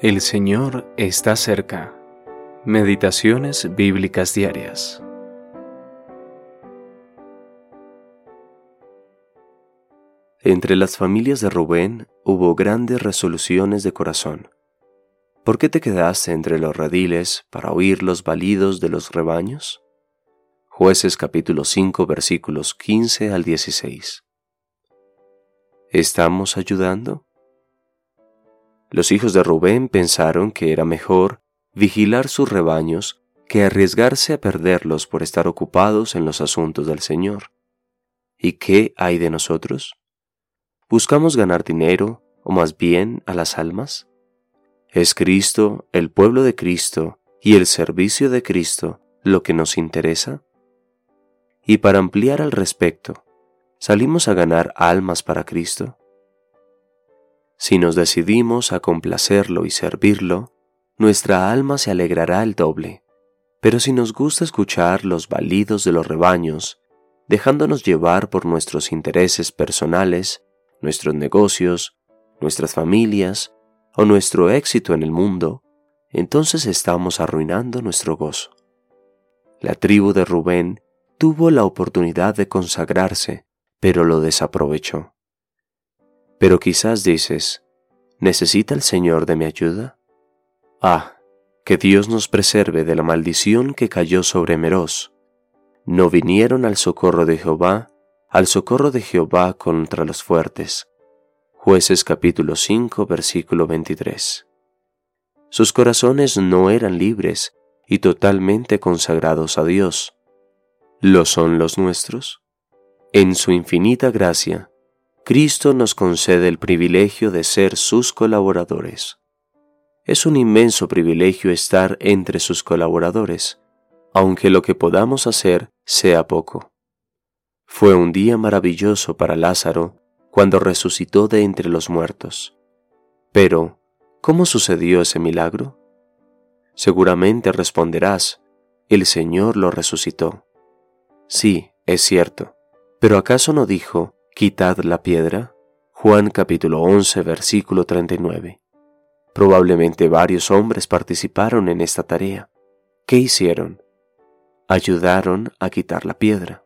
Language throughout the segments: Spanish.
El Señor está cerca. Meditaciones bíblicas diarias. Entre las familias de Rubén hubo grandes resoluciones de corazón. ¿Por qué te quedaste entre los rediles para oír los balidos de los rebaños? Jueces capítulo 5 versículos 15 al 16. ¿Estamos ayudando? Los hijos de Rubén pensaron que era mejor vigilar sus rebaños que arriesgarse a perderlos por estar ocupados en los asuntos del Señor. ¿Y qué hay de nosotros? ¿Buscamos ganar dinero o más bien a las almas? ¿Es Cristo, el pueblo de Cristo y el servicio de Cristo lo que nos interesa? Y para ampliar al respecto, ¿salimos a ganar almas para Cristo? Si nos decidimos a complacerlo y servirlo, nuestra alma se alegrará el doble. Pero si nos gusta escuchar los balidos de los rebaños, dejándonos llevar por nuestros intereses personales, nuestros negocios, nuestras familias o nuestro éxito en el mundo, entonces estamos arruinando nuestro gozo. La tribu de Rubén tuvo la oportunidad de consagrarse, pero lo desaprovechó. Pero quizás dices, ¿necesita el Señor de mi ayuda? Ah, que Dios nos preserve de la maldición que cayó sobre Meroz. No vinieron al socorro de Jehová, al socorro de Jehová contra los fuertes. Jueces capítulo 5 versículo 23. Sus corazones no eran libres y totalmente consagrados a Dios. ¿Lo son los nuestros? En su infinita gracia, Cristo nos concede el privilegio de ser sus colaboradores. Es un inmenso privilegio estar entre sus colaboradores, aunque lo que podamos hacer sea poco. Fue un día maravilloso para Lázaro cuando resucitó de entre los muertos. Pero, ¿cómo sucedió ese milagro? Seguramente responderás, el Señor lo resucitó. Sí, es cierto, pero ¿acaso no dijo, Quitad la piedra. Juan capítulo 11 versículo 39. Probablemente varios hombres participaron en esta tarea. ¿Qué hicieron? Ayudaron a quitar la piedra.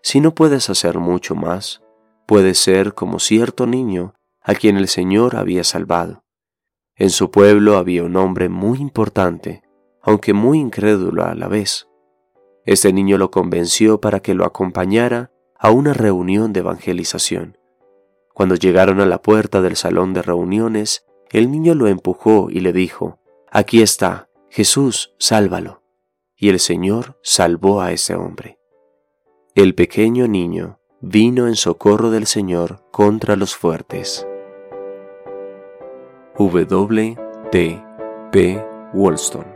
Si no puedes hacer mucho más, puedes ser como cierto niño a quien el Señor había salvado. En su pueblo había un hombre muy importante, aunque muy incrédulo a la vez. Este niño lo convenció para que lo acompañara a una reunión de evangelización. Cuando llegaron a la puerta del salón de reuniones, el niño lo empujó y le dijo, Aquí está, Jesús, sálvalo. Y el Señor salvó a ese hombre. El pequeño niño vino en socorro del Señor contra los fuertes. W. T. P. Wollstone